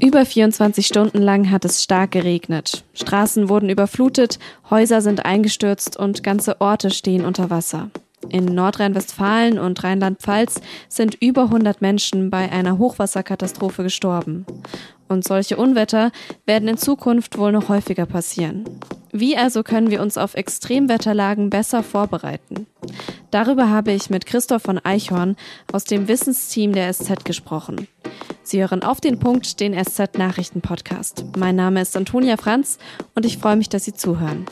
Über 24 Stunden lang hat es stark geregnet. Straßen wurden überflutet, Häuser sind eingestürzt und ganze Orte stehen unter Wasser. In Nordrhein-Westfalen und Rheinland-Pfalz sind über 100 Menschen bei einer Hochwasserkatastrophe gestorben. Und solche Unwetter werden in Zukunft wohl noch häufiger passieren. Wie also können wir uns auf Extremwetterlagen besser vorbereiten? Darüber habe ich mit Christoph von Eichhorn aus dem Wissensteam der SZ gesprochen. Sie hören auf den Punkt den SZ Nachrichten Podcast. Mein Name ist Antonia Franz und ich freue mich, dass Sie zuhören.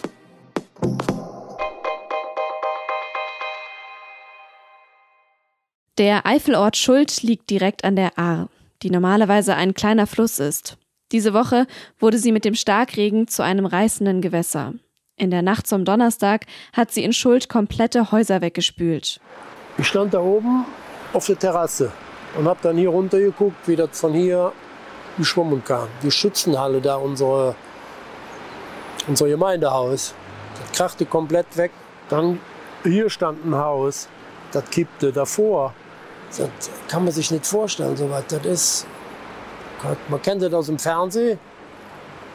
Der Eifelort Schuld liegt direkt an der Ahr, die normalerweise ein kleiner Fluss ist. Diese Woche wurde sie mit dem Starkregen zu einem reißenden Gewässer. In der Nacht zum Donnerstag hat sie in Schuld komplette Häuser weggespült. Ich stand da oben auf der Terrasse und habe dann hier runter geguckt, wie das von hier geschwommen kam. Die Schützenhalle da, unsere, unser Gemeindehaus. Das krachte komplett weg. Dann hier stand ein Haus, das kippte davor. Das kann man sich nicht vorstellen, so was das ist. Man kennt das aus dem Fernsehen,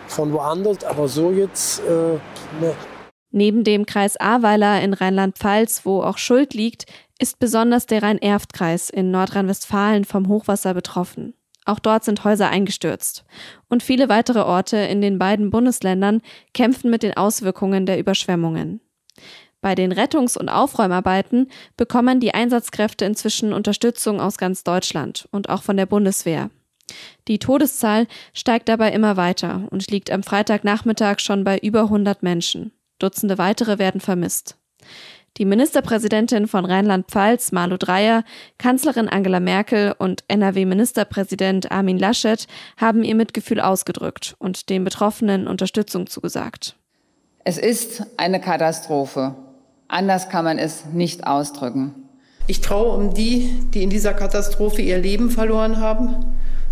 von woanders, aber so jetzt, äh, ne. Neben dem Kreis Ahrweiler in Rheinland-Pfalz, wo auch Schuld liegt, ist besonders der Rhein-Erft-Kreis in Nordrhein-Westfalen vom Hochwasser betroffen. Auch dort sind Häuser eingestürzt. Und viele weitere Orte in den beiden Bundesländern kämpfen mit den Auswirkungen der Überschwemmungen. Bei den Rettungs- und Aufräumarbeiten bekommen die Einsatzkräfte inzwischen Unterstützung aus ganz Deutschland und auch von der Bundeswehr. Die Todeszahl steigt dabei immer weiter und liegt am Freitagnachmittag schon bei über 100 Menschen. Dutzende weitere werden vermisst. Die Ministerpräsidentin von Rheinland-Pfalz, Malu Dreyer, Kanzlerin Angela Merkel und NRW-Ministerpräsident Armin Laschet haben ihr Mitgefühl ausgedrückt und den Betroffenen Unterstützung zugesagt. Es ist eine Katastrophe. Anders kann man es nicht ausdrücken. Ich traue um die, die in dieser Katastrophe ihr Leben verloren haben.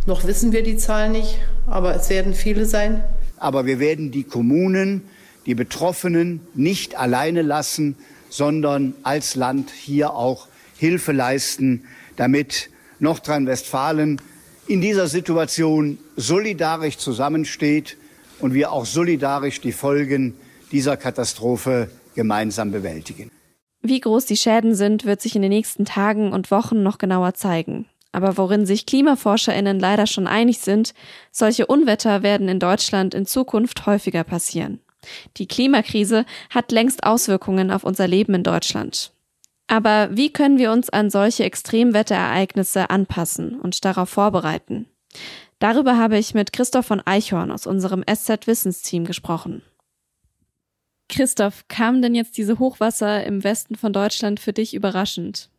Noch wissen wir die Zahl nicht, aber es werden viele sein. Aber wir werden die Kommunen, die Betroffenen nicht alleine lassen, sondern als Land hier auch Hilfe leisten, damit Nordrhein-Westfalen in dieser Situation solidarisch zusammensteht und wir auch solidarisch die Folgen dieser Katastrophe gemeinsam bewältigen. Wie groß die Schäden sind, wird sich in den nächsten Tagen und Wochen noch genauer zeigen. Aber worin sich Klimaforscherinnen leider schon einig sind, solche Unwetter werden in Deutschland in Zukunft häufiger passieren. Die Klimakrise hat längst Auswirkungen auf unser Leben in Deutschland. Aber wie können wir uns an solche Extremwetterereignisse anpassen und darauf vorbereiten? Darüber habe ich mit Christoph von Eichhorn aus unserem SZ Wissensteam gesprochen. Christoph, kamen denn jetzt diese Hochwasser im Westen von Deutschland für dich überraschend?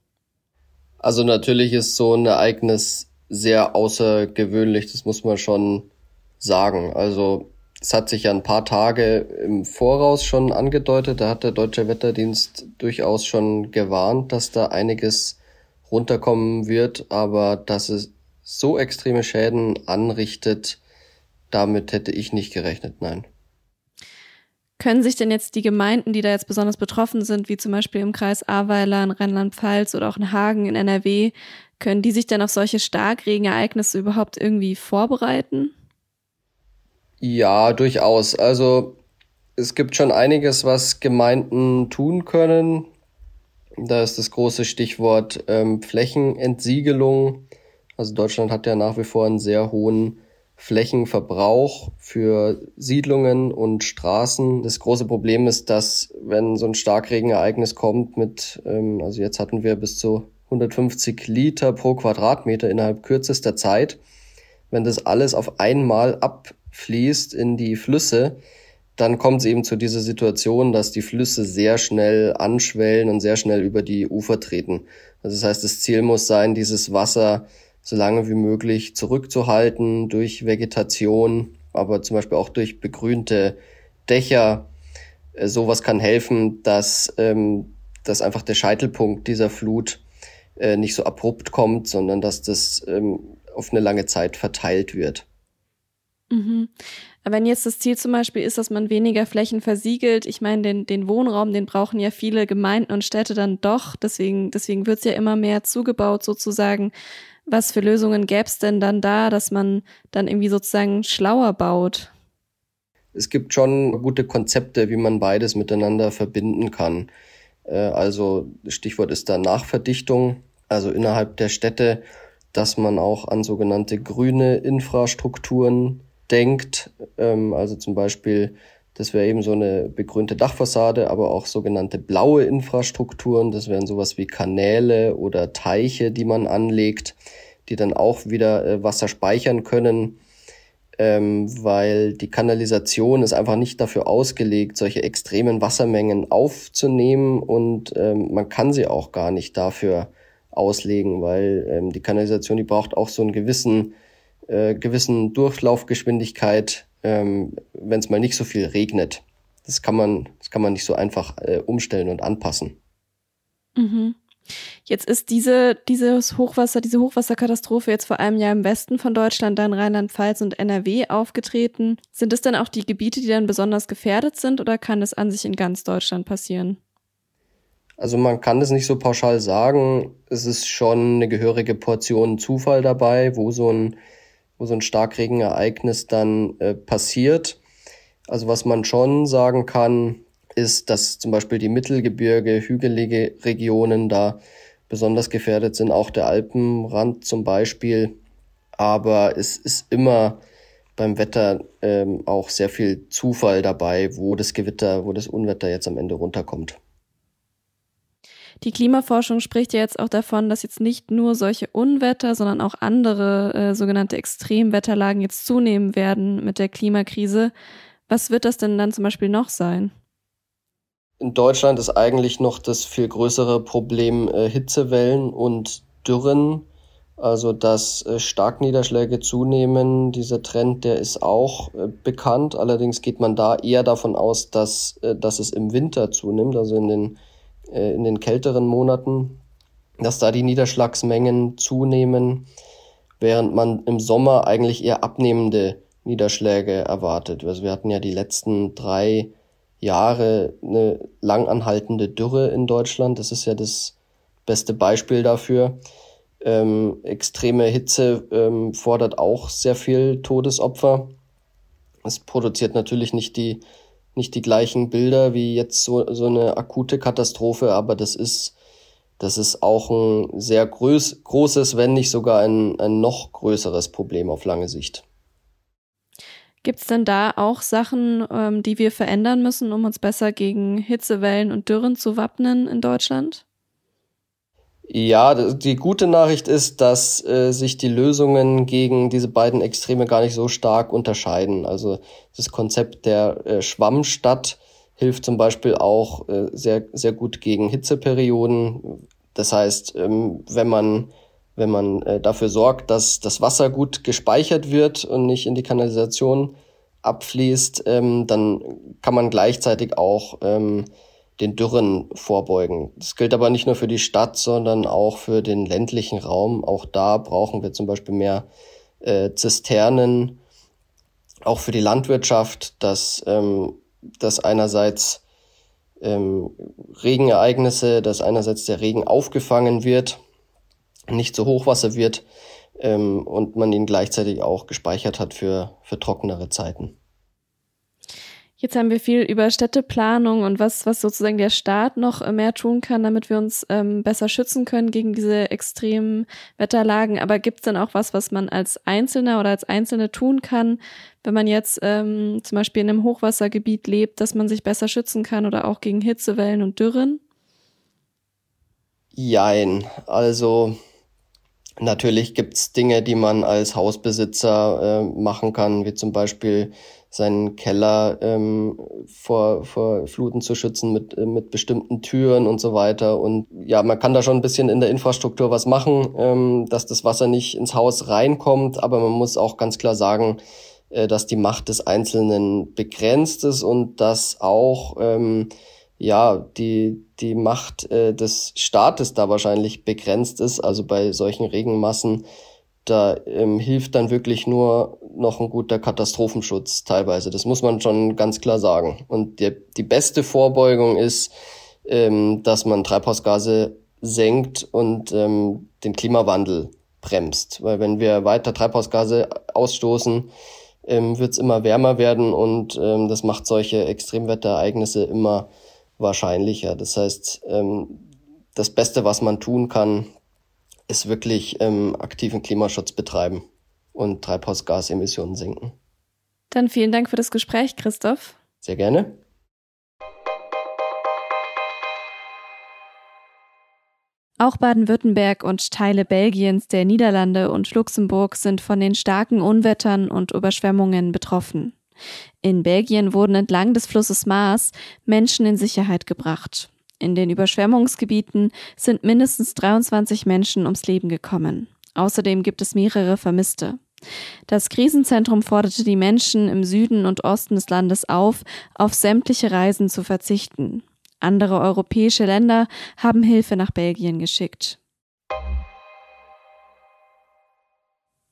Also natürlich ist so ein Ereignis sehr außergewöhnlich, das muss man schon sagen. Also es hat sich ja ein paar Tage im Voraus schon angedeutet, da hat der Deutsche Wetterdienst durchaus schon gewarnt, dass da einiges runterkommen wird, aber dass es so extreme Schäden anrichtet, damit hätte ich nicht gerechnet, nein. Können sich denn jetzt die Gemeinden, die da jetzt besonders betroffen sind, wie zum Beispiel im Kreis Ahrweiler in Rheinland-Pfalz oder auch in Hagen in NRW, können die sich denn auf solche Starkregenereignisse überhaupt irgendwie vorbereiten? Ja, durchaus. Also es gibt schon einiges, was Gemeinden tun können. Da ist das große Stichwort ähm, Flächenentsiegelung. Also Deutschland hat ja nach wie vor einen sehr hohen Flächenverbrauch für Siedlungen und Straßen. Das große Problem ist, dass wenn so ein Starkregenereignis kommt mit, ähm, also jetzt hatten wir bis zu 150 Liter pro Quadratmeter innerhalb kürzester Zeit, wenn das alles auf einmal abfließt in die Flüsse, dann kommt es eben zu dieser Situation, dass die Flüsse sehr schnell anschwellen und sehr schnell über die Ufer treten. Also das heißt, das Ziel muss sein, dieses Wasser so lange wie möglich zurückzuhalten durch Vegetation, aber zum Beispiel auch durch begrünte Dächer. Äh, sowas kann helfen, dass, ähm, dass einfach der Scheitelpunkt dieser Flut äh, nicht so abrupt kommt, sondern dass das ähm, auf eine lange Zeit verteilt wird. Mhm. Wenn jetzt das Ziel zum Beispiel ist, dass man weniger Flächen versiegelt, ich meine, den, den Wohnraum, den brauchen ja viele Gemeinden und Städte dann doch, deswegen, deswegen wird es ja immer mehr zugebaut sozusagen. Was für Lösungen gäbe es denn dann da, dass man dann irgendwie sozusagen schlauer baut? Es gibt schon gute Konzepte, wie man beides miteinander verbinden kann. Äh, also Stichwort ist da Nachverdichtung, also innerhalb der Städte, dass man auch an sogenannte grüne Infrastrukturen denkt. Ähm, also zum Beispiel, das wäre eben so eine begrünte Dachfassade, aber auch sogenannte blaue Infrastrukturen. Das wären sowas wie Kanäle oder Teiche, die man anlegt, die dann auch wieder äh, Wasser speichern können ähm, weil die Kanalisation ist einfach nicht dafür ausgelegt, solche extremen Wassermengen aufzunehmen und ähm, man kann sie auch gar nicht dafür auslegen, weil ähm, die Kanalisation, die braucht auch so einen gewissen, äh, gewissen Durchlaufgeschwindigkeit, ähm, wenn es mal nicht so viel regnet. Das kann man, das kann man nicht so einfach äh, umstellen und anpassen. Mhm. Jetzt ist diese, dieses Hochwasser, diese Hochwasserkatastrophe jetzt vor allem ja im Westen von Deutschland, dann Rheinland-Pfalz und NRW aufgetreten. Sind es dann auch die Gebiete, die dann besonders gefährdet sind oder kann das an sich in ganz Deutschland passieren? Also man kann das nicht so pauschal sagen. Es ist schon eine gehörige Portion Zufall dabei, wo so ein, wo so ein Starkregenereignis dann äh, passiert. Also was man schon sagen kann, ist, dass zum Beispiel die Mittelgebirge, hügelige Regionen da besonders gefährdet sind, auch der Alpenrand zum Beispiel. Aber es ist immer beim Wetter ähm, auch sehr viel Zufall dabei, wo das Gewitter, wo das Unwetter jetzt am Ende runterkommt. Die Klimaforschung spricht ja jetzt auch davon, dass jetzt nicht nur solche Unwetter, sondern auch andere äh, sogenannte Extremwetterlagen jetzt zunehmen werden mit der Klimakrise. Was wird das denn dann zum Beispiel noch sein? In Deutschland ist eigentlich noch das viel größere Problem äh, Hitzewellen und Dürren. Also dass äh, Starkniederschläge zunehmen, dieser Trend, der ist auch äh, bekannt. Allerdings geht man da eher davon aus, dass, äh, dass es im Winter zunimmt, also in den, äh, in den kälteren Monaten, dass da die Niederschlagsmengen zunehmen, während man im Sommer eigentlich eher abnehmende Niederschläge erwartet. Also wir hatten ja die letzten drei Jahre eine langanhaltende Dürre in Deutschland. Das ist ja das beste Beispiel dafür. Ähm, extreme Hitze ähm, fordert auch sehr viel Todesopfer. Es produziert natürlich nicht die, nicht die gleichen Bilder wie jetzt so, so eine akute Katastrophe, aber das ist, das ist auch ein sehr groß, großes, wenn nicht sogar ein, ein noch größeres Problem auf lange Sicht. Gibt es denn da auch Sachen, ähm, die wir verändern müssen, um uns besser gegen Hitzewellen und Dürren zu wappnen in Deutschland? Ja, die gute Nachricht ist, dass äh, sich die Lösungen gegen diese beiden Extreme gar nicht so stark unterscheiden. Also das Konzept der äh, Schwammstadt hilft zum Beispiel auch äh, sehr, sehr gut gegen Hitzeperioden. Das heißt, ähm, wenn man wenn man äh, dafür sorgt, dass das Wasser gut gespeichert wird und nicht in die Kanalisation abfließt, ähm, dann kann man gleichzeitig auch ähm, den Dürren vorbeugen. Das gilt aber nicht nur für die Stadt, sondern auch für den ländlichen Raum. Auch da brauchen wir zum Beispiel mehr äh, Zisternen, auch für die Landwirtschaft, dass, ähm, dass einerseits ähm, Regenereignisse, dass einerseits der Regen aufgefangen wird nicht zu Hochwasser wird ähm, und man ihn gleichzeitig auch gespeichert hat für, für trockenere Zeiten. Jetzt haben wir viel über Städteplanung und was, was sozusagen der Staat noch mehr tun kann, damit wir uns ähm, besser schützen können gegen diese extremen Wetterlagen. Aber gibt es denn auch was, was man als Einzelner oder als Einzelne tun kann, wenn man jetzt ähm, zum Beispiel in einem Hochwassergebiet lebt, dass man sich besser schützen kann oder auch gegen Hitzewellen und Dürren? Jein. Also Natürlich gibt's Dinge, die man als Hausbesitzer äh, machen kann, wie zum Beispiel seinen Keller ähm, vor, vor Fluten zu schützen mit, äh, mit bestimmten Türen und so weiter. Und ja, man kann da schon ein bisschen in der Infrastruktur was machen, ähm, dass das Wasser nicht ins Haus reinkommt, aber man muss auch ganz klar sagen, äh, dass die Macht des Einzelnen begrenzt ist und dass auch ähm, ja, die, die Macht äh, des Staates da wahrscheinlich begrenzt ist. Also bei solchen Regenmassen, da ähm, hilft dann wirklich nur noch ein guter Katastrophenschutz teilweise. Das muss man schon ganz klar sagen. Und die, die beste Vorbeugung ist, ähm, dass man Treibhausgase senkt und ähm, den Klimawandel bremst. Weil wenn wir weiter Treibhausgase ausstoßen, ähm, wird es immer wärmer werden und ähm, das macht solche Extremwetterereignisse immer wahrscheinlicher. Das heißt, ähm, das Beste, was man tun kann, ist wirklich ähm, aktiven Klimaschutz betreiben und Treibhausgasemissionen senken. Dann vielen Dank für das Gespräch, Christoph. Sehr gerne. Auch Baden-Württemberg und Teile Belgiens, der Niederlande und Luxemburg sind von den starken Unwettern und Überschwemmungen betroffen. In Belgien wurden entlang des Flusses Maas Menschen in Sicherheit gebracht. In den Überschwemmungsgebieten sind mindestens 23 Menschen ums Leben gekommen. Außerdem gibt es mehrere Vermisste. Das Krisenzentrum forderte die Menschen im Süden und Osten des Landes auf, auf sämtliche Reisen zu verzichten. Andere europäische Länder haben Hilfe nach Belgien geschickt.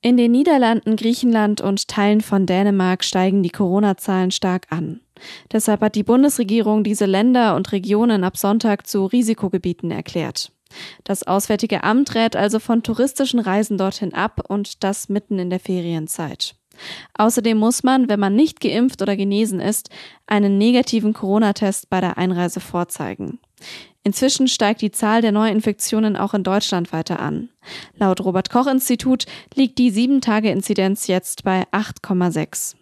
In den Niederlanden, Griechenland und Teilen von Dänemark steigen die Corona-Zahlen stark an. Deshalb hat die Bundesregierung diese Länder und Regionen ab Sonntag zu Risikogebieten erklärt. Das Auswärtige Amt rät also von touristischen Reisen dorthin ab und das mitten in der Ferienzeit. Außerdem muss man, wenn man nicht geimpft oder genesen ist, einen negativen Corona-Test bei der Einreise vorzeigen. Inzwischen steigt die Zahl der Neuinfektionen auch in Deutschland weiter an. Laut Robert Koch Institut liegt die 7-Tage-Inzidenz jetzt bei 8,6.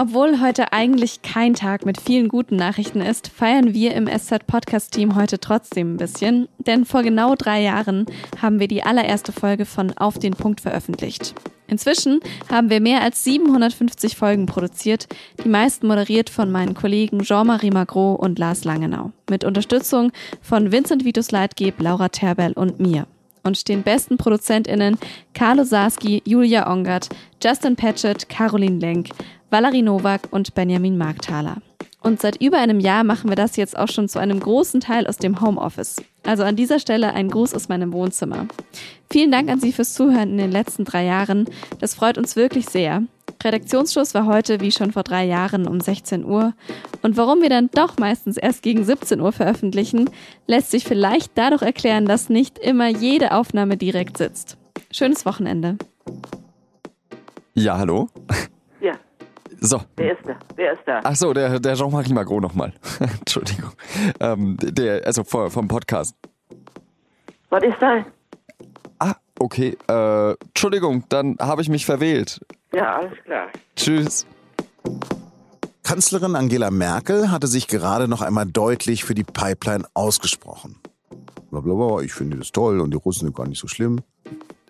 Obwohl heute eigentlich kein Tag mit vielen guten Nachrichten ist, feiern wir im SZ Podcast Team heute trotzdem ein bisschen, denn vor genau drei Jahren haben wir die allererste Folge von Auf den Punkt veröffentlicht. Inzwischen haben wir mehr als 750 Folgen produziert, die meisten moderiert von meinen Kollegen Jean-Marie Magro und Lars Langenau, mit Unterstützung von Vincent Vitus Leitgeb, Laura Terbell und mir und den besten ProduzentInnen Carlo Sarski, Julia Ongert, Justin Patchett, Caroline Lenk, Valerie Nowak und Benjamin Markthaler. Und seit über einem Jahr machen wir das jetzt auch schon zu einem großen Teil aus dem Homeoffice. Also an dieser Stelle ein Gruß aus meinem Wohnzimmer. Vielen Dank an Sie fürs Zuhören in den letzten drei Jahren. Das freut uns wirklich sehr. Redaktionsschluss war heute wie schon vor drei Jahren um 16 Uhr. Und warum wir dann doch meistens erst gegen 17 Uhr veröffentlichen, lässt sich vielleicht dadurch erklären, dass nicht immer jede Aufnahme direkt sitzt. Schönes Wochenende. Ja, hallo? So. Wer ist da? Wer ist da? Ach so, der, der Jean-Marie Magro nochmal. Entschuldigung. Ähm, der, also vom Podcast. Was ist da? Ah, okay. Äh, Entschuldigung, dann habe ich mich verwählt. Ja, alles klar. Tschüss. Kanzlerin Angela Merkel hatte sich gerade noch einmal deutlich für die Pipeline ausgesprochen. Blablabla, ich finde das toll und die Russen sind gar nicht so schlimm.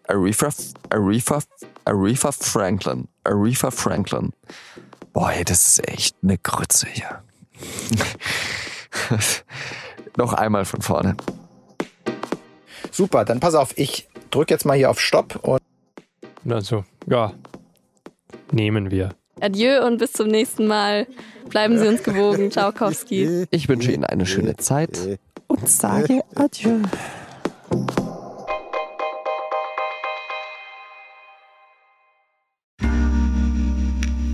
Aretha, Aretha, Aretha Franklin. Aretha Franklin. Boah, ey, das ist echt eine Grütze hier. noch einmal von vorne. Super, dann pass auf, ich drücke jetzt mal hier auf Stopp und. Also, ja. Nehmen wir. Adieu und bis zum nächsten Mal. Bleiben Sie uns gewogen. Ciao, Kowski. Ich wünsche Ihnen eine schöne Zeit und sage Adieu.